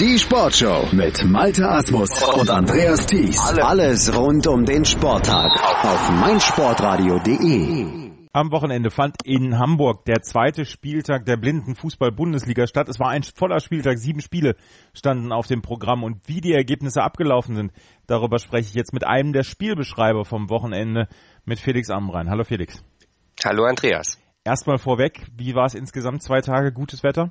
Die Sportshow mit Malte Asmus und Andreas Thies. Alles rund um den Sporttag auf meinsportradio.de. Am Wochenende fand in Hamburg der zweite Spieltag der blinden Fußball-Bundesliga statt. Es war ein voller Spieltag, sieben Spiele standen auf dem Programm und wie die Ergebnisse abgelaufen sind, darüber spreche ich jetzt mit einem der Spielbeschreiber vom Wochenende, mit Felix Amrein. Hallo Felix. Hallo Andreas. Erstmal vorweg, wie war es insgesamt zwei Tage gutes Wetter?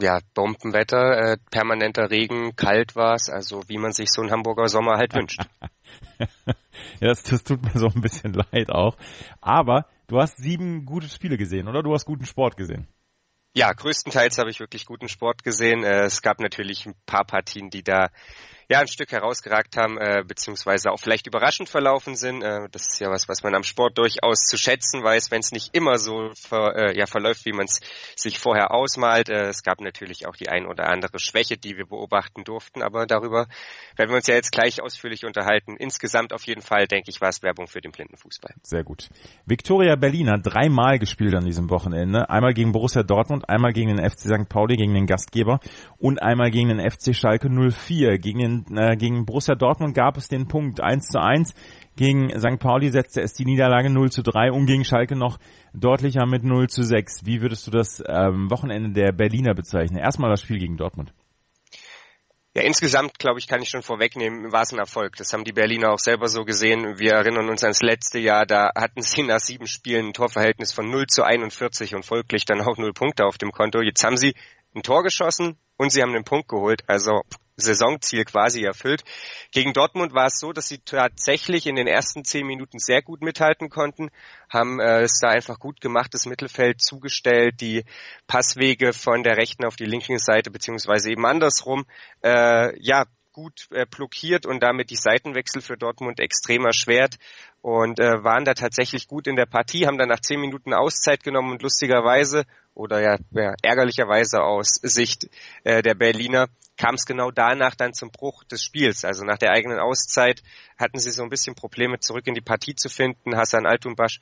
Ja, Bombenwetter, äh, permanenter Regen, kalt war es, also wie man sich so einen Hamburger Sommer halt wünscht. ja, das, das tut mir so ein bisschen leid auch. Aber du hast sieben gute Spiele gesehen, oder? Du hast guten Sport gesehen. Ja, größtenteils habe ich wirklich guten Sport gesehen. Äh, es gab natürlich ein paar Partien, die da ja ein Stück herausgeragt haben, äh, beziehungsweise auch vielleicht überraschend verlaufen sind. Äh, das ist ja was, was man am Sport durchaus zu schätzen weiß, wenn es nicht immer so ver, äh, ja, verläuft, wie man es sich vorher ausmalt. Äh, es gab natürlich auch die ein oder andere Schwäche, die wir beobachten durften, aber darüber werden wir uns ja jetzt gleich ausführlich unterhalten. Insgesamt auf jeden Fall, denke ich, war es Werbung für den Blindenfußball. Sehr gut. Viktoria Berlin hat dreimal gespielt an diesem Wochenende. Einmal gegen Borussia Dortmund, einmal gegen den FC St. Pauli, gegen den Gastgeber und einmal gegen den FC Schalke 04. Gegen den äh, gegen Borussia Dortmund gab es den Punkt 1 zu 1. Gegen St. Pauli setzte es die Niederlage 0 zu 3 und gegen Schalke noch deutlicher mit 0 zu 6. Wie würdest du das ähm, Wochenende der Berliner bezeichnen? Erstmal das Spiel gegen Dortmund. Ja, insgesamt, glaube ich, kann ich schon vorwegnehmen, war es ein Erfolg. Das haben die Berliner auch selber so gesehen. Wir erinnern uns ans letzte Jahr, da hatten sie nach sieben Spielen ein Torverhältnis von 0 zu 41 und folglich dann auch null Punkte auf dem Konto. Jetzt haben sie ein Tor geschossen und sie haben einen Punkt geholt. Also Saisonziel quasi erfüllt. Gegen Dortmund war es so, dass sie tatsächlich in den ersten zehn Minuten sehr gut mithalten konnten, haben äh, es da einfach gut gemacht, das Mittelfeld zugestellt, die Passwege von der rechten auf die linke Seite beziehungsweise eben andersrum, äh, ja gut äh, blockiert und damit die Seitenwechsel für Dortmund extrem erschwert und äh, waren da tatsächlich gut in der Partie, haben dann nach zehn Minuten Auszeit genommen und lustigerweise oder ja, ja ärgerlicherweise aus Sicht äh, der Berliner kam es genau danach dann zum Bruch des Spiels. Also nach der eigenen Auszeit hatten sie so ein bisschen Probleme, zurück in die Partie zu finden. Hassan Altunbasch,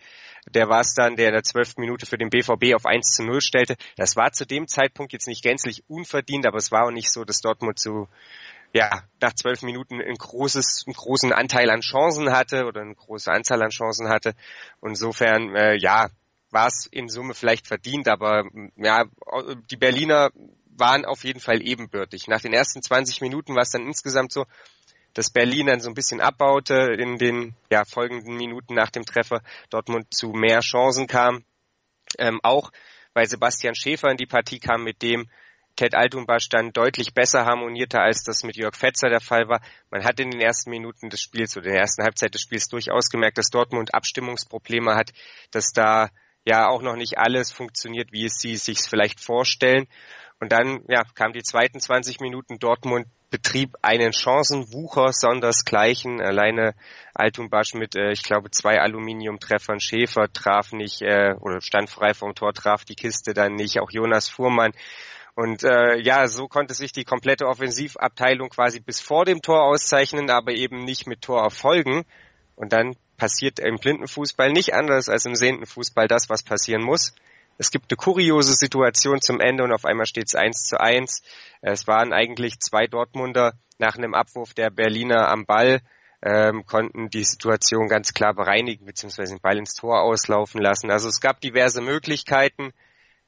der war es dann, der in der zwölften Minute für den BVB auf 1 zu 0 stellte. Das war zu dem Zeitpunkt jetzt nicht gänzlich unverdient, aber es war auch nicht so, dass Dortmund zu ja, nach zwölf Minuten ein großes, einen großen Anteil an Chancen hatte oder eine große Anzahl an Chancen hatte. insofern, äh, ja, war es in Summe vielleicht verdient, aber ja, die Berliner waren auf jeden Fall ebenbürtig. Nach den ersten 20 Minuten war es dann insgesamt so, dass Berlin dann so ein bisschen abbaute in den ja, folgenden Minuten nach dem Treffer, Dortmund zu mehr Chancen kam. Ähm, auch weil Sebastian Schäfer in die Partie kam, mit dem Ted Altumbasch dann deutlich besser harmonierte, als das mit Jörg Fetzer der Fall war. Man hat in den ersten Minuten des Spiels oder in der ersten Halbzeit des Spiels durchaus gemerkt, dass Dortmund Abstimmungsprobleme hat, dass da ja auch noch nicht alles funktioniert, wie es sie sich vielleicht vorstellen. Und dann ja, kam die zweiten 20 Minuten Dortmund betrieb einen Chancenwucher sondersgleichen. Alleine Altumbasch mit, äh, ich glaube, zwei Aluminiumtreffern. Schäfer traf nicht äh, oder stand frei vom Tor, traf die Kiste dann nicht. Auch Jonas Fuhrmann und äh, ja, so konnte sich die komplette Offensivabteilung quasi bis vor dem Tor auszeichnen, aber eben nicht mit Torerfolgen. Und dann passiert im Blindenfußball nicht anders als im sehenden Fußball das, was passieren muss. Es gibt eine kuriose Situation zum Ende und auf einmal steht es eins zu eins. Es waren eigentlich zwei Dortmunder nach einem Abwurf der Berliner am Ball, ähm, konnten die Situation ganz klar bereinigen, beziehungsweise den Ball ins Tor auslaufen lassen. Also es gab diverse Möglichkeiten.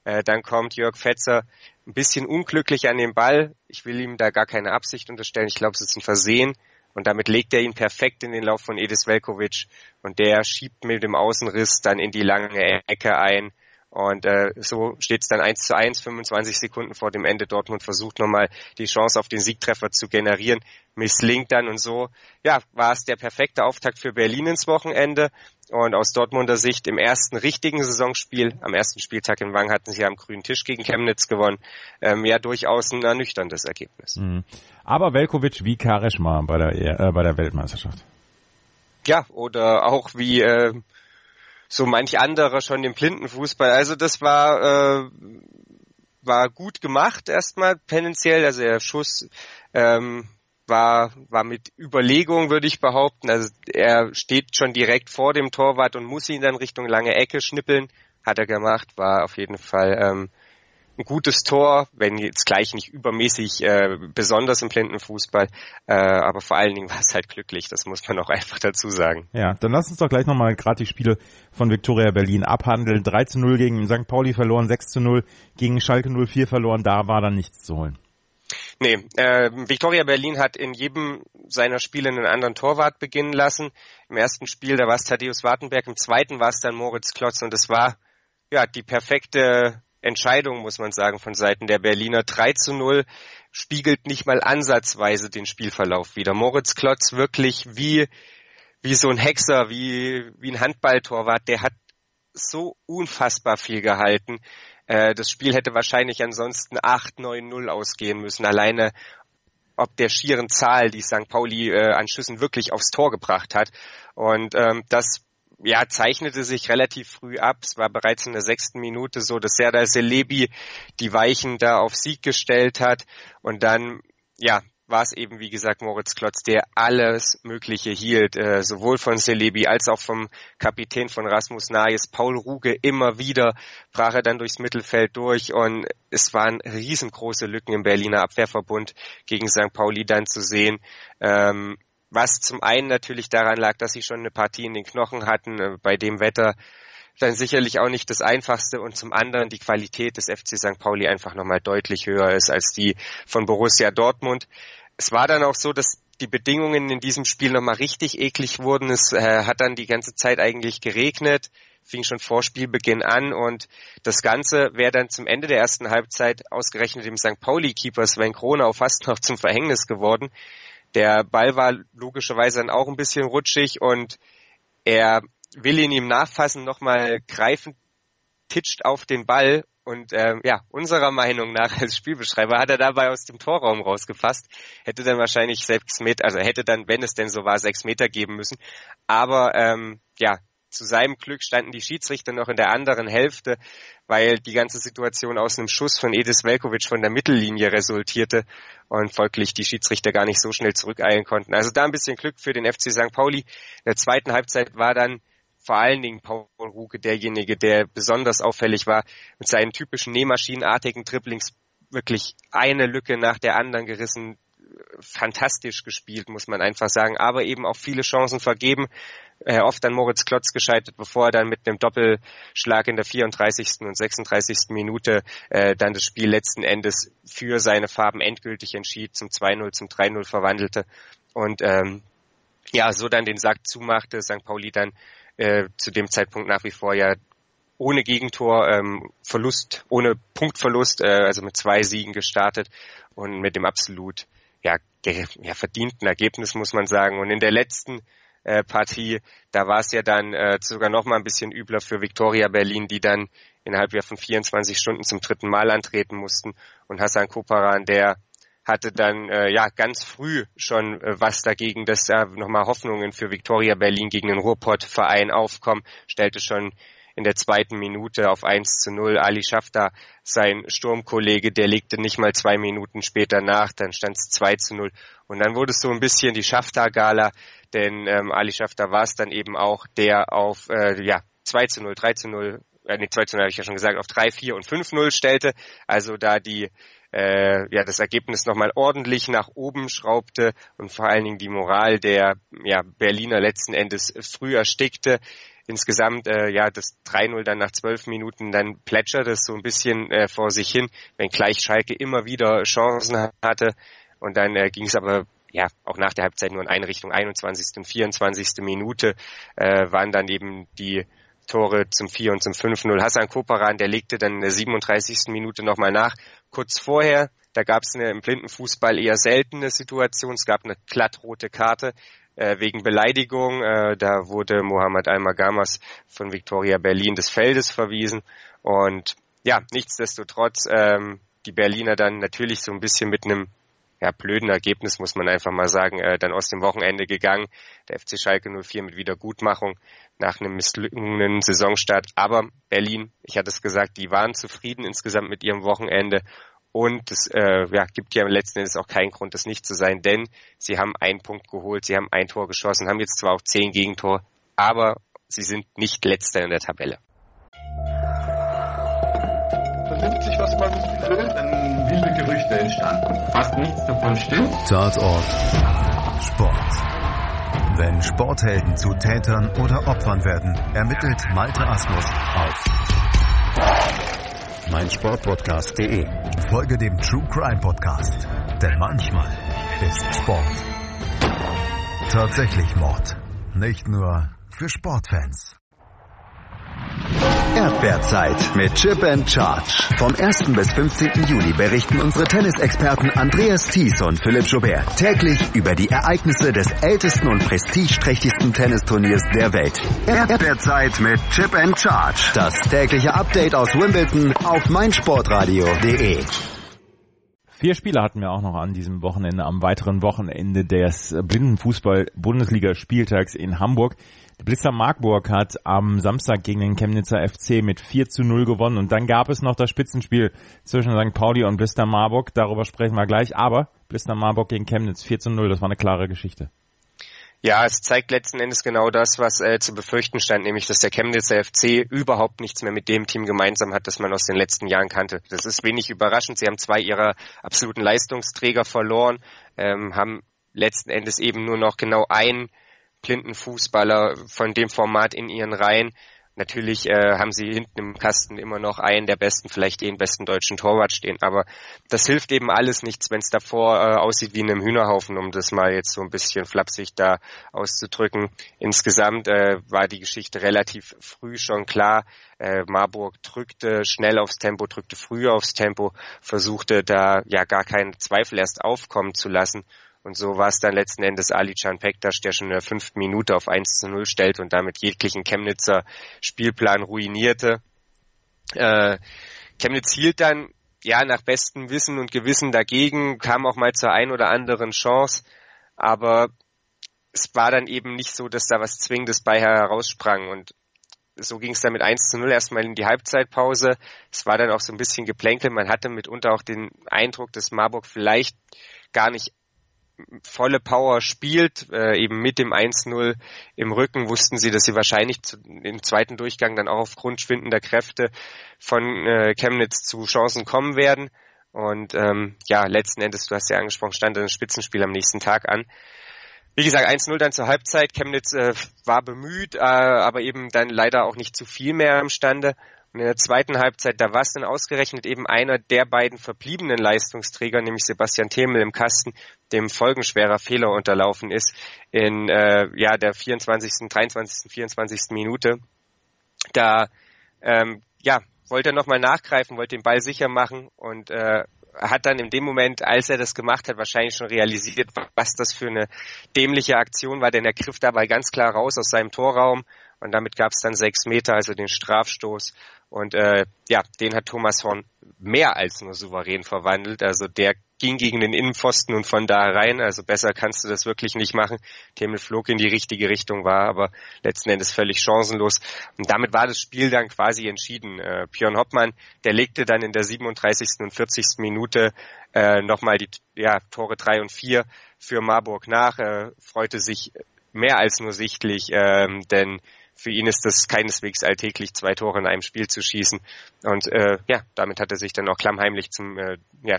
Äh, dann kommt Jörg Fetzer ein bisschen unglücklich an den Ball. Ich will ihm da gar keine Absicht unterstellen. Ich glaube, es ist ein Versehen. Und damit legt er ihn perfekt in den Lauf von Edis Velkovic. Und der schiebt mit dem Außenriss dann in die lange Ecke ein. Und äh, so steht es dann 1 zu 1, 25 Sekunden vor dem Ende. Dortmund versucht nochmal die Chance auf den Siegtreffer zu generieren, misslingt dann und so. Ja, war es der perfekte Auftakt für Berlin ins Wochenende. Und aus Dortmunder Sicht im ersten richtigen Saisonspiel, am ersten Spieltag in Wang hatten sie am grünen Tisch gegen Chemnitz gewonnen. Ähm, ja, durchaus ein ernüchterndes Ergebnis. Mhm. Aber Velkovic wie Kareshma bei der, äh, bei der Weltmeisterschaft. Ja, oder auch wie äh, so manch anderer schon im Blindenfußball. Also das war äh, war gut gemacht erstmal tendenziell. Also der Schuss ähm, war war mit Überlegung würde ich behaupten. Also er steht schon direkt vor dem Torwart und muss ihn dann Richtung lange Ecke schnippeln. Hat er gemacht. War auf jeden Fall ähm, ein gutes Tor, wenn jetzt gleich nicht übermäßig äh, besonders im Blindenfußball, äh, aber vor allen Dingen war es halt glücklich, das muss man auch einfach dazu sagen. Ja, dann lass uns doch gleich nochmal gerade die Spiele von Viktoria Berlin abhandeln. 3 zu 0 gegen St. Pauli verloren, 6 zu 0 gegen Schalke 04 verloren, da war dann nichts zu holen. Nee, äh, Victoria Berlin hat in jedem seiner Spiele einen anderen Torwart beginnen lassen. Im ersten Spiel, da war es Thaddeus Wartenberg, im zweiten war es dann Moritz Klotz und es war ja die perfekte Entscheidung, muss man sagen, von Seiten der Berliner. 3 zu 0 spiegelt nicht mal ansatzweise den Spielverlauf wieder. Moritz Klotz wirklich wie, wie so ein Hexer, wie, wie ein Handballtorwart, der hat so unfassbar viel gehalten. Äh, das Spiel hätte wahrscheinlich ansonsten 8-9-0 ausgehen müssen, alleine ob der schieren Zahl, die St. Pauli äh, an Schüssen wirklich aufs Tor gebracht hat. Und ähm, das ja, zeichnete sich relativ früh ab. Es war bereits in der sechsten Minute so, dass Serdar Selebi die Weichen da auf Sieg gestellt hat. Und dann, ja, war es eben, wie gesagt, Moritz Klotz, der alles Mögliche hielt, äh, sowohl von Celebi als auch vom Kapitän von Rasmus Nayes, Paul Ruge, immer wieder brach er dann durchs Mittelfeld durch und es waren riesengroße Lücken im Berliner Abwehrverbund gegen St. Pauli dann zu sehen. Ähm, was zum einen natürlich daran lag, dass sie schon eine Partie in den Knochen hatten, äh, bei dem Wetter dann sicherlich auch nicht das Einfachste und zum anderen die Qualität des FC St. Pauli einfach nochmal deutlich höher ist als die von Borussia Dortmund. Es war dann auch so, dass die Bedingungen in diesem Spiel nochmal richtig eklig wurden. Es äh, hat dann die ganze Zeit eigentlich geregnet, fing schon vor Spielbeginn an und das Ganze wäre dann zum Ende der ersten Halbzeit ausgerechnet dem St. Pauli-Keeper Sven Kronau fast noch zum Verhängnis geworden. Der Ball war logischerweise dann auch ein bisschen rutschig und er will ihn ihm nachfassen, nochmal greifen, titscht auf den Ball und ähm, ja, unserer Meinung nach als Spielbeschreiber hat er dabei aus dem Torraum rausgefasst, hätte dann wahrscheinlich sechs Meter, also hätte dann, wenn es denn so war, sechs Meter geben müssen. Aber ähm, ja, zu seinem Glück standen die Schiedsrichter noch in der anderen Hälfte, weil die ganze Situation aus einem Schuss von Edis Velkovic von der Mittellinie resultierte und folglich die Schiedsrichter gar nicht so schnell zurückeilen konnten. Also da ein bisschen Glück für den FC St. Pauli. In der zweiten Halbzeit war dann vor allen Dingen Paul Ruke derjenige, der besonders auffällig war mit seinen typischen nähmaschinenartigen Dribblings wirklich eine Lücke nach der anderen gerissen, fantastisch gespielt, muss man einfach sagen, aber eben auch viele Chancen vergeben, äh, oft an Moritz Klotz gescheitert, bevor er dann mit einem Doppelschlag in der 34. und 36. Minute äh, dann das Spiel letzten Endes für seine Farben endgültig entschied, zum 2-0, zum 3-0 verwandelte und ähm, ja, so dann den Sack zumachte, St. Pauli dann äh, zu dem Zeitpunkt nach wie vor ja ohne Gegentor, ähm, Verlust, ohne Punktverlust, äh, also mit zwei Siegen gestartet und mit dem absolut ja, verdienten Ergebnis muss man sagen. Und in der letzten äh, Partie, da war es ja dann äh, sogar noch mal ein bisschen übler für Victoria Berlin, die dann innerhalb von 24 Stunden zum dritten Mal antreten mussten und Hassan Koparan, der hatte dann äh, ja ganz früh schon äh, was dagegen, dass da nochmal Hoffnungen für Victoria Berlin gegen den Ruhrpott-Verein aufkommen, stellte schon in der zweiten Minute auf 1 zu 0 Ali Schafter, sein Sturmkollege, der legte nicht mal zwei Minuten später nach, dann stand es 2 zu 0 und dann wurde es so ein bisschen die Schafter-Gala, denn ähm, Ali Schafter war es dann eben auch, der auf äh, ja 2 zu 0, 3 zu 0, äh, nee, 2 zu 0 habe ich ja schon gesagt, auf 3, 4 und 5 0 stellte, also da die äh, ja das Ergebnis nochmal ordentlich nach oben schraubte und vor allen Dingen die Moral der ja, Berliner letzten Endes früh erstickte. Insgesamt äh, ja das 3-0 dann nach zwölf Minuten dann plätscherte es so ein bisschen äh, vor sich hin, wenngleich Schalke immer wieder Chancen hatte und dann äh, ging es aber ja, auch nach der Halbzeit nur in eine Richtung, 21. und 24. Minute äh, waren dann eben die Tore zum 4 und zum 5-0. Hassan Koparan, der legte dann in der 37. Minute nochmal nach. Kurz vorher, da gab es eine im Blindenfußball eher seltene Situation. Es gab eine glattrote Karte äh, wegen Beleidigung. Äh, da wurde Mohamed Al-Magamas von Victoria Berlin des Feldes verwiesen. Und ja, nichtsdestotrotz, ähm, die Berliner dann natürlich so ein bisschen mit einem ja, blöden Ergebnis, muss man einfach mal sagen, äh, dann aus dem Wochenende gegangen. Der FC Schalke 04 mit Wiedergutmachung nach einem misslungenen Saisonstart. Aber Berlin, ich hatte es gesagt, die waren zufrieden insgesamt mit ihrem Wochenende. Und es äh, ja, gibt ja letzten Endes auch keinen Grund, das nicht zu sein, denn sie haben einen Punkt geholt, sie haben ein Tor geschossen, haben jetzt zwar auch zehn Gegentor, aber sie sind nicht letzter in der Tabelle. Vernimmt sich was was es betrifft, dann wilde Gerüchte entstanden. Fast nichts davon stimmt. Tatort Sport. Wenn Sporthelden zu Tätern oder Opfern werden, ermittelt Malte Asmus auf meinsportpodcast.de. Folge dem True Crime Podcast, denn manchmal ist Sport tatsächlich Mord. Nicht nur für Sportfans. Erdbeerzeit mit Chip and Charge. Vom 1. bis 15. Juli berichten unsere Tennisexperten Andreas Thies und Philipp Joubert täglich über die Ereignisse des ältesten und prestigeträchtigsten Tennisturniers der Welt. Erdbeerzeit mit Chip and Charge. Das tägliche Update aus Wimbledon auf meinsportradio.de. Vier Spiele hatten wir auch noch an diesem Wochenende, am weiteren Wochenende des Blindenfußball-Bundesliga-Spieltags in Hamburg. Die Blitzer Markburg hat am Samstag gegen den Chemnitzer FC mit 4 zu 0 gewonnen und dann gab es noch das Spitzenspiel zwischen St. Pauli und Blister Marburg. Darüber sprechen wir gleich, aber Blister Marburg gegen Chemnitz 4 zu 0, das war eine klare Geschichte. Ja, es zeigt letzten Endes genau das, was äh, zu befürchten stand, nämlich dass der Chemnitzer FC überhaupt nichts mehr mit dem Team gemeinsam hat, das man aus den letzten Jahren kannte. Das ist wenig überraschend. Sie haben zwei ihrer absoluten Leistungsträger verloren, ähm, haben letzten Endes eben nur noch genau einen blinden Fußballer von dem Format in ihren Reihen. Natürlich äh, haben sie hinten im Kasten immer noch einen der besten, vielleicht den besten deutschen Torwart stehen, aber das hilft eben alles nichts, wenn es davor äh, aussieht wie in einem Hühnerhaufen, um das mal jetzt so ein bisschen flapsig da auszudrücken. Insgesamt äh, war die Geschichte relativ früh schon klar. Äh, Marburg drückte schnell aufs Tempo, drückte früh aufs Tempo, versuchte da ja gar keinen Zweifel erst aufkommen zu lassen und so war es dann letzten Endes Ali Can Pektas, der schon in der fünften Minute auf 1 zu 0 stellt und damit jeglichen Chemnitzer Spielplan ruinierte. Äh, Chemnitz hielt dann ja nach bestem Wissen und Gewissen dagegen, kam auch mal zur ein oder anderen Chance, aber es war dann eben nicht so, dass da was Zwingendes bei heraussprang und so ging es dann mit 1 zu 0 erstmal in die Halbzeitpause. Es war dann auch so ein bisschen Geplänkel. Man hatte mitunter auch den Eindruck, dass Marburg vielleicht gar nicht volle Power spielt, äh, eben mit dem 1-0 im Rücken, wussten sie, dass sie wahrscheinlich zu, im zweiten Durchgang dann auch aufgrund schwindender Kräfte von äh, Chemnitz zu Chancen kommen werden. Und ähm, ja, letzten Endes, du hast ja angesprochen, stand ein Spitzenspiel am nächsten Tag an. Wie gesagt, 1-0 dann zur Halbzeit. Chemnitz äh, war bemüht, äh, aber eben dann leider auch nicht zu viel mehr imstande. Und in der zweiten Halbzeit, da war es dann ausgerechnet eben einer der beiden verbliebenen Leistungsträger, nämlich Sebastian Themel im Kasten, dem folgenschwerer Fehler unterlaufen ist in äh, ja der 24., 23., 24. Minute. Da ähm, ja, wollte er nochmal nachgreifen, wollte den Ball sicher machen und äh, hat dann in dem Moment, als er das gemacht hat, wahrscheinlich schon realisiert, was das für eine dämliche Aktion war, denn er griff dabei ganz klar raus aus seinem Torraum und damit gab es dann sechs Meter, also den Strafstoß und äh, ja, den hat Thomas Horn mehr als nur souverän verwandelt. Also der ging gegen den Innenpfosten und von da rein. Also besser kannst du das wirklich nicht machen. Themel flog in die richtige Richtung, war aber letzten Endes völlig chancenlos. Und damit war das Spiel dann quasi entschieden. Äh, Björn Hoppmann, der legte dann in der 37. und 40. Minute äh, nochmal die ja, Tore drei und vier für Marburg nach, äh, freute sich mehr als nur sichtlich, ähm, denn für ihn ist das keineswegs alltäglich, zwei Tore in einem Spiel zu schießen. Und äh, ja, damit hat er sich dann auch klammheimlich zum äh, ja,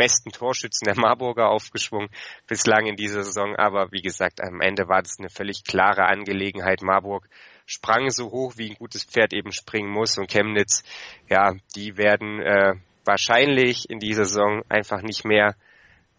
besten Torschützen der Marburger aufgeschwungen bislang in dieser Saison. Aber wie gesagt, am Ende war das eine völlig klare Angelegenheit. Marburg sprang so hoch, wie ein gutes Pferd eben springen muss. Und Chemnitz, ja, die werden äh, wahrscheinlich in dieser Saison einfach nicht mehr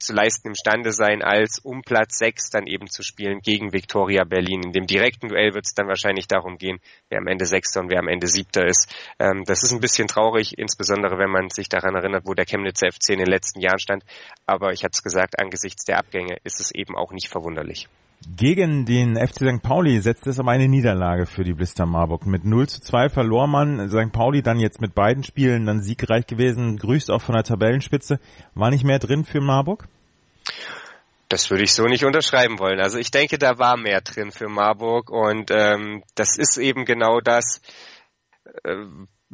zu leisten imstande sein, als um Platz 6 dann eben zu spielen gegen Viktoria Berlin. In dem direkten Duell wird es dann wahrscheinlich darum gehen, wer am Ende Sechster und wer am Ende Siebter ist. Ähm, das ist ein bisschen traurig, insbesondere wenn man sich daran erinnert, wo der Chemnitzer FC in den letzten Jahren stand. Aber ich hatte es gesagt, angesichts der Abgänge ist es eben auch nicht verwunderlich. Gegen den FC St. Pauli setzt es aber eine Niederlage für die Blister Marburg. Mit 0 zu 2 verlor man. St. Pauli dann jetzt mit beiden Spielen dann siegreich gewesen. Grüßt auch von der Tabellenspitze. War nicht mehr drin für Marburg? Das würde ich so nicht unterschreiben wollen. Also ich denke, da war mehr drin für Marburg und ähm, das ist eben genau das, äh,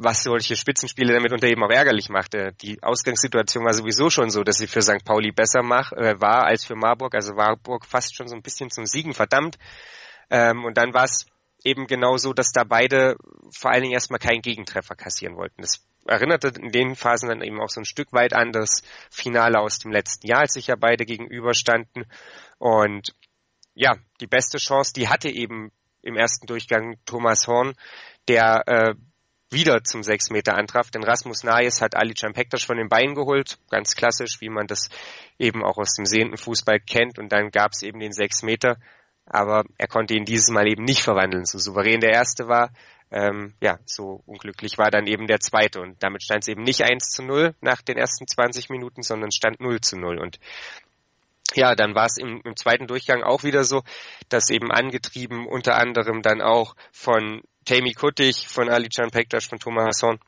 was solche Spitzenspiele damit unter eben auch ärgerlich machte. Die Ausgangssituation war sowieso schon so, dass sie für St. Pauli besser mach, äh, war als für Marburg. Also Marburg fast schon so ein bisschen zum Siegen verdammt. Ähm, und dann war es eben genau so, dass da beide vor allen Dingen erstmal keinen Gegentreffer kassieren wollten. Das erinnerte in den Phasen dann eben auch so ein Stück weit an das Finale aus dem letzten Jahr, als sich ja beide gegenüberstanden. Und ja, die beste Chance, die hatte eben im ersten Durchgang Thomas Horn, der äh, wieder zum 6 Meter antraf, denn Rasmus Nayes hat Ali Pektas von den Beinen geholt, ganz klassisch, wie man das eben auch aus dem sehenden Fußball kennt und dann gab es eben den 6 Meter, aber er konnte ihn dieses Mal eben nicht verwandeln, so souverän der erste war, ähm, ja, so unglücklich war dann eben der zweite und damit stand es eben nicht 1 zu 0 nach den ersten 20 Minuten, sondern stand 0 zu 0 und ja, dann war es im, im, zweiten Durchgang auch wieder so, dass eben angetrieben unter anderem dann auch von Tammy Kuttig, von Ali Can Pektas, von Thomas Hasson,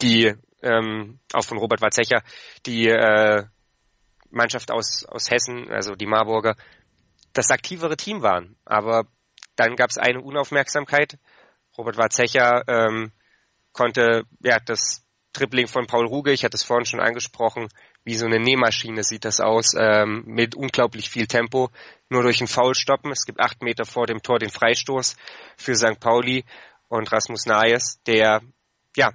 die ähm, auch von Robert Warzecher, die äh, Mannschaft aus, aus Hessen, also die Marburger, das aktivere Team waren. Aber dann gab es eine Unaufmerksamkeit. Robert Warzecher ähm, konnte ja das Tripling von Paul Ruge, ich hatte es vorhin schon angesprochen, wie so eine Nähmaschine sieht das aus, ähm, mit unglaublich viel Tempo, nur durch einen Foul stoppen. Es gibt acht Meter vor dem Tor den Freistoß für St. Pauli und Rasmus Nayes, der ja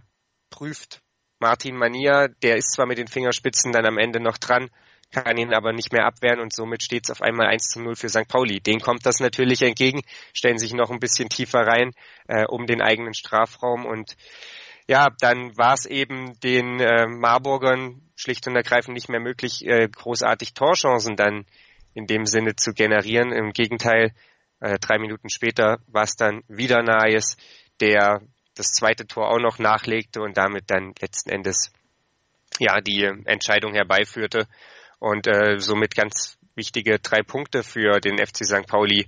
prüft Martin Mania, der ist zwar mit den Fingerspitzen dann am Ende noch dran, kann ihn aber nicht mehr abwehren und somit steht es auf einmal 1 zu 0 für St. Pauli. Den kommt das natürlich entgegen, stellen sich noch ein bisschen tiefer rein äh, um den eigenen Strafraum und ja, dann war es eben den äh, Marburgern schlicht und ergreifend nicht mehr möglich, äh, großartig Torchancen dann in dem Sinne zu generieren. Im Gegenteil, äh, drei Minuten später war es dann wieder Naes, der das zweite Tor auch noch nachlegte und damit dann letzten Endes ja die Entscheidung herbeiführte und äh, somit ganz wichtige drei Punkte für den FC St. Pauli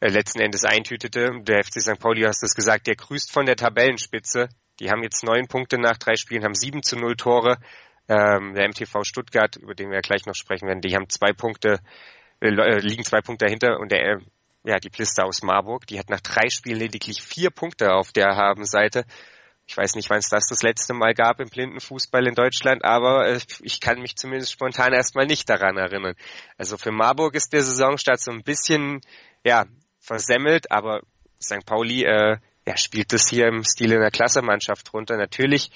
äh, letzten Endes eintütete. Der FC St. Pauli, hast es gesagt, der grüßt von der Tabellenspitze die haben jetzt neun Punkte nach drei Spielen, haben sieben zu null Tore. Ähm, der MTV Stuttgart, über den wir gleich noch sprechen werden, die haben zwei Punkte, äh, äh, liegen zwei Punkte dahinter und der, äh, ja, die Plister aus Marburg, die hat nach drei Spielen lediglich vier Punkte auf der Habenseite. Ich weiß nicht, wann es das das letzte Mal gab im Blindenfußball in Deutschland, aber äh, ich kann mich zumindest spontan erstmal nicht daran erinnern. Also für Marburg ist der Saisonstart so ein bisschen, ja, versemmelt, aber St. Pauli äh, ja, spielt das hier im Stil einer Klassemannschaft runter. Natürlich,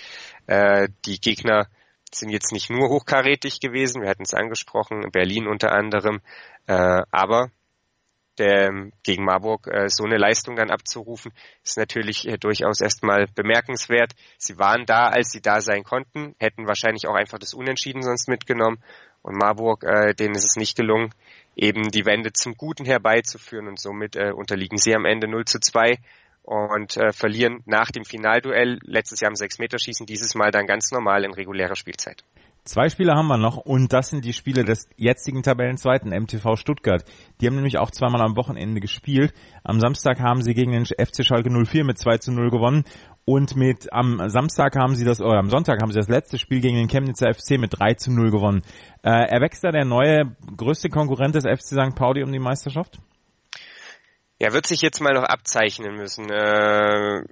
äh, die Gegner sind jetzt nicht nur hochkarätig gewesen, wir hatten es angesprochen, Berlin unter anderem, äh, aber der, gegen Marburg äh, so eine Leistung dann abzurufen, ist natürlich äh, durchaus erstmal bemerkenswert. Sie waren da, als sie da sein konnten, hätten wahrscheinlich auch einfach das Unentschieden sonst mitgenommen. Und Marburg, äh, denen ist es nicht gelungen, eben die Wende zum Guten herbeizuführen und somit äh, unterliegen sie am Ende 0 zu 2 und äh, verlieren nach dem Finalduell letztes Jahr im Sechs-Meter-Schießen, dieses Mal dann ganz normal in regulärer Spielzeit. Zwei Spiele haben wir noch und das sind die Spiele des jetzigen Tabellenzweiten MTV Stuttgart. Die haben nämlich auch zweimal am Wochenende gespielt. Am Samstag haben sie gegen den FC Schalke 04 mit 2 zu 0 gewonnen und mit am Samstag haben sie das, oder am Sonntag haben sie das letzte Spiel gegen den Chemnitzer FC mit 3 zu 0 gewonnen. Äh, erwächst da der neue größte Konkurrent des FC St. Pauli um die Meisterschaft? Ja, wird sich jetzt mal noch abzeichnen müssen. Äh,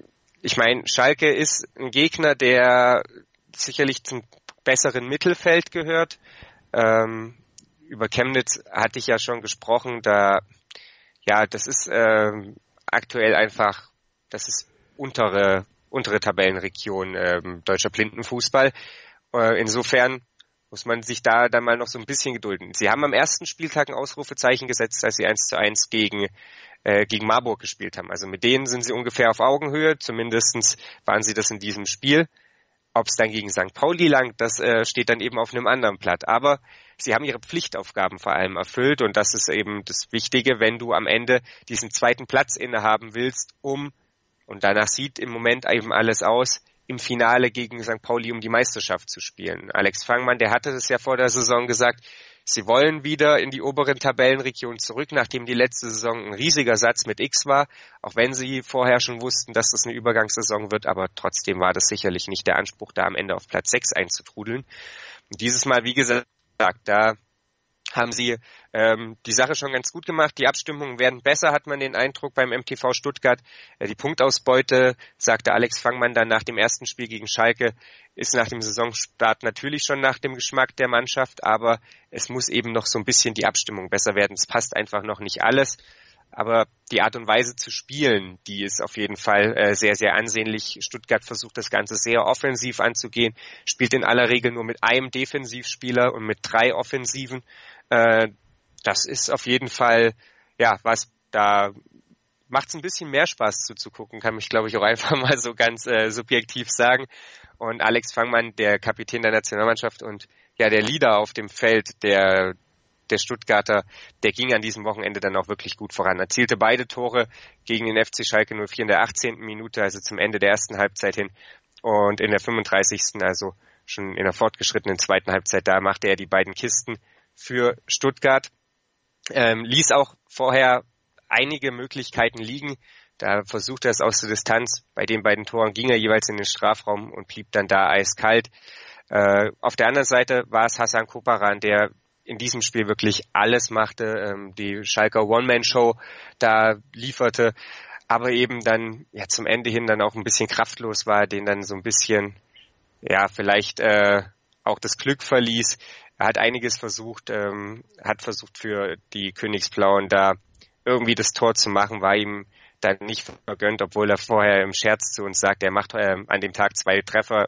ich meine, Schalke ist ein Gegner, der sicherlich zum besseren Mittelfeld gehört. Ähm, über Chemnitz hatte ich ja schon gesprochen. Da, ja, das ist äh, aktuell einfach, das ist untere untere Tabellenregion äh, deutscher Blindenfußball. Äh, insofern muss man sich da dann mal noch so ein bisschen gedulden. Sie haben am ersten Spieltag ein Ausrufezeichen gesetzt, als sie 1 zu 1 gegen äh, gegen Marburg gespielt haben. Also mit denen sind sie ungefähr auf Augenhöhe, zumindestens waren sie das in diesem Spiel. Ob es dann gegen St. Pauli langt, das äh, steht dann eben auf einem anderen Blatt. Aber sie haben ihre Pflichtaufgaben vor allem erfüllt und das ist eben das Wichtige, wenn du am Ende diesen zweiten Platz innehaben willst, um, und danach sieht im Moment eben alles aus, im Finale gegen St. Pauli um die Meisterschaft zu spielen. Alex Fangmann, der hatte das ja vor der Saison gesagt, Sie wollen wieder in die oberen Tabellenregionen zurück, nachdem die letzte Saison ein riesiger Satz mit X war, auch wenn sie vorher schon wussten, dass das eine Übergangssaison wird, aber trotzdem war das sicherlich nicht der Anspruch, da am Ende auf Platz 6 einzutrudeln. Und dieses Mal, wie gesagt, da haben sie ähm, die Sache schon ganz gut gemacht. Die Abstimmungen werden besser, hat man den Eindruck beim MTV Stuttgart. Äh, die Punktausbeute, sagte Alex Fangmann dann nach dem ersten Spiel gegen Schalke, ist nach dem Saisonstart natürlich schon nach dem Geschmack der Mannschaft, aber es muss eben noch so ein bisschen die Abstimmung besser werden. Es passt einfach noch nicht alles. aber die Art und Weise zu spielen, die ist auf jeden Fall äh, sehr, sehr ansehnlich. Stuttgart versucht das Ganze sehr offensiv anzugehen, spielt in aller Regel nur mit einem Defensivspieler und mit drei Offensiven. Äh, das ist auf jeden Fall, ja, was da macht es ein bisschen mehr Spaß zuzugucken, kann mich, glaube ich, auch einfach mal so ganz äh, subjektiv sagen. Und Alex Fangmann, der Kapitän der Nationalmannschaft und ja der Leader auf dem Feld, der der Stuttgarter, der ging an diesem Wochenende dann auch wirklich gut voran. Erzielte beide Tore gegen den FC Schalke 04 in der 18. Minute, also zum Ende der ersten Halbzeit hin. Und in der 35. also schon in der fortgeschrittenen zweiten Halbzeit, da machte er die beiden Kisten für Stuttgart. Ähm, ließ auch vorher einige Möglichkeiten liegen. Da versuchte er es aus der Distanz. Bei den beiden Toren ging er jeweils in den Strafraum und blieb dann da eiskalt. Äh, auf der anderen Seite war es Hassan Koparan, der in diesem Spiel wirklich alles machte, ähm, die Schalker One-Man-Show da lieferte, aber eben dann ja zum Ende hin dann auch ein bisschen kraftlos war, den dann so ein bisschen ja vielleicht äh, auch das Glück verließ. Er hat einiges versucht, ähm, hat versucht für die Königsblauen da irgendwie das Tor zu machen, war ihm dann nicht vergönnt, obwohl er vorher im Scherz zu uns sagt, er macht äh, an dem Tag zwei Treffer,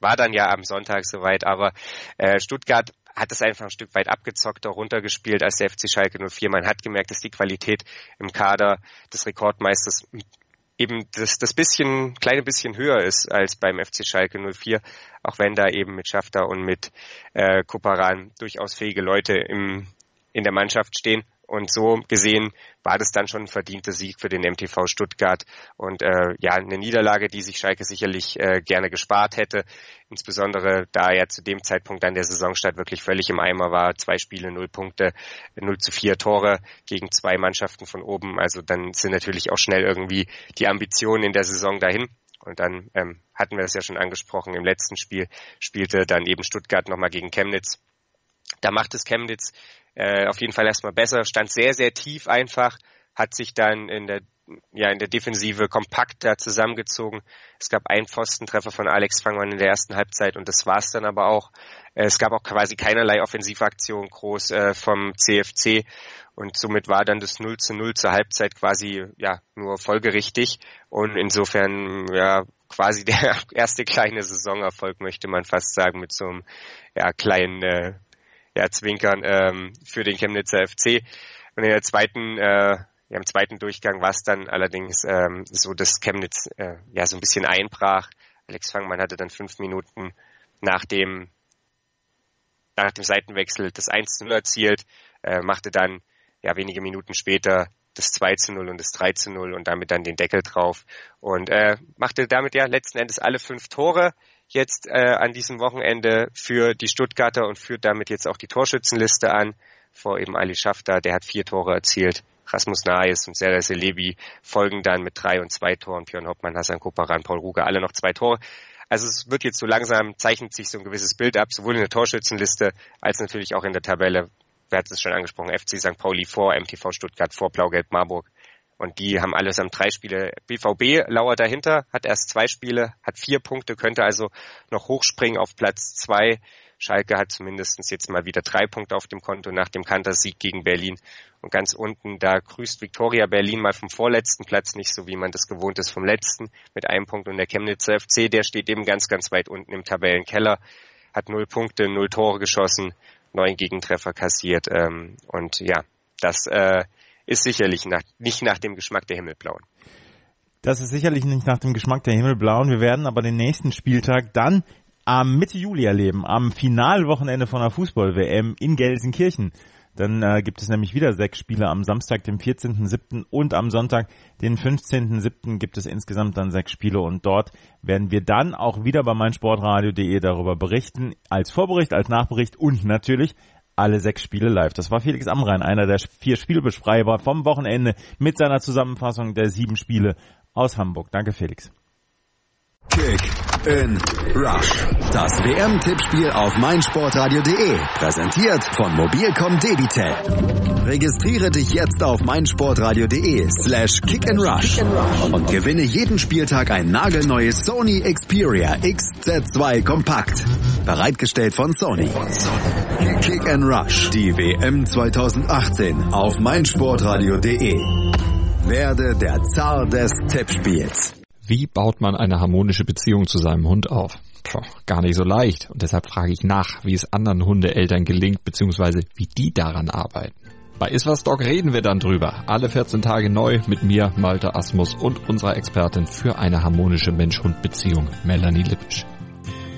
war dann ja am Sonntag soweit, aber äh, Stuttgart hat es einfach ein Stück weit abgezockter runtergespielt als der FC Schalke 04. Man hat gemerkt, dass die Qualität im Kader des Rekordmeisters eben das, das bisschen, kleine bisschen höher ist als beim FC Schalke 04, auch wenn da eben mit Schafter und mit äh, Kuparan durchaus fähige Leute im, in der Mannschaft stehen. Und so gesehen war das dann schon ein verdienter Sieg für den MTV Stuttgart. Und äh, ja eine Niederlage, die sich Schalke sicherlich äh, gerne gespart hätte, insbesondere da er zu dem Zeitpunkt dann der Saisonstart wirklich völlig im Eimer war, zwei Spiele, null Punkte, null zu vier Tore gegen zwei Mannschaften von oben, also dann sind natürlich auch schnell irgendwie die Ambitionen in der Saison dahin. Und dann ähm, hatten wir das ja schon angesprochen, im letzten Spiel spielte dann eben Stuttgart nochmal gegen Chemnitz. Da macht es Chemnitz äh, auf jeden Fall erstmal besser, stand sehr, sehr tief einfach, hat sich dann in der ja in der Defensive kompakter zusammengezogen. Es gab einen Pfostentreffer von Alex Fangmann in der ersten Halbzeit und das war's dann aber auch. Äh, es gab auch quasi keinerlei Offensivaktion groß äh, vom CFC und somit war dann das 0 zu 0 zur Halbzeit quasi ja nur folgerichtig und insofern ja quasi der erste kleine Saisonerfolg möchte man fast sagen mit so einem ja kleinen äh, ja, zwinkern ähm, für den Chemnitzer FC. Und in der zweiten, äh, ja, im zweiten Durchgang war es dann allerdings ähm, so, dass Chemnitz äh, ja so ein bisschen einbrach. Alex Fangmann hatte dann fünf Minuten nach dem nach dem Seitenwechsel das 1 zu 0 erzielt, äh, machte dann ja wenige Minuten später das 2 zu 0 und das 3 zu 0 und damit dann den Deckel drauf und äh, machte damit ja letzten Endes alle fünf Tore jetzt äh, an diesem Wochenende für die Stuttgarter und führt damit jetzt auch die Torschützenliste an. Vor eben Ali Schafter, der hat vier Tore erzielt. Rasmus Naes und Serdar Selebi folgen dann mit drei und zwei Toren. Björn Hoppmann, Hassan Koparan, Paul Ruge, alle noch zwei Tore. Also es wird jetzt so langsam, zeichnet sich so ein gewisses Bild ab, sowohl in der Torschützenliste als natürlich auch in der Tabelle. Wer hat es schon angesprochen? FC St. Pauli vor, MTV Stuttgart vor, Blau-Gelb Marburg. Und die haben allesamt drei Spiele. BVB lauert dahinter, hat erst zwei Spiele, hat vier Punkte, könnte also noch hochspringen auf Platz zwei. Schalke hat zumindest jetzt mal wieder drei Punkte auf dem Konto nach dem Kantersieg gegen Berlin. Und ganz unten, da grüßt Viktoria Berlin mal vom vorletzten Platz, nicht so wie man das gewohnt ist vom letzten, mit einem Punkt. Und der Chemnitzer FC, der steht eben ganz, ganz weit unten im Tabellenkeller, hat null Punkte, null Tore geschossen, neun Gegentreffer kassiert. Ähm, und ja, das äh, ist sicherlich nach, nicht nach dem Geschmack der Himmelblauen. Das ist sicherlich nicht nach dem Geschmack der Himmelblauen. Wir werden aber den nächsten Spieltag dann am Mitte Juli erleben, am Finalwochenende von der Fußball-WM in Gelsenkirchen. Dann äh, gibt es nämlich wieder sechs Spiele am Samstag, dem 14.07. und am Sonntag, den 15.07. gibt es insgesamt dann sechs Spiele und dort werden wir dann auch wieder bei meinsportradio.de darüber berichten, als Vorbericht, als Nachbericht und natürlich alle sechs Spiele live. Das war Felix Amrein, einer der vier Spielbeschreiber vom Wochenende mit seiner Zusammenfassung der sieben Spiele aus Hamburg. Danke, Felix. Kick in Rush. Das WM-Tippspiel auf meinsportradio.de. Präsentiert von Mobilcom Debitel. Registriere dich jetzt auf meinsportradio.de slash kick and rush und gewinne jeden Spieltag ein nagelneues Sony Xperia XZ2 Kompakt. Bereitgestellt von Sony. Kick and Rush. Die WM 2018 auf meinsportradio.de. Werde der Zar des Tippspiels. Wie baut man eine harmonische Beziehung zu seinem Hund auf? Puh, gar nicht so leicht. Und deshalb frage ich nach, wie es anderen Hundeeltern gelingt, beziehungsweise wie die daran arbeiten. Bei Iswas Dog reden wir dann drüber. Alle 14 Tage neu mit mir, Malte Asmus und unserer Expertin für eine harmonische Mensch-Hund-Beziehung, Melanie Lippisch.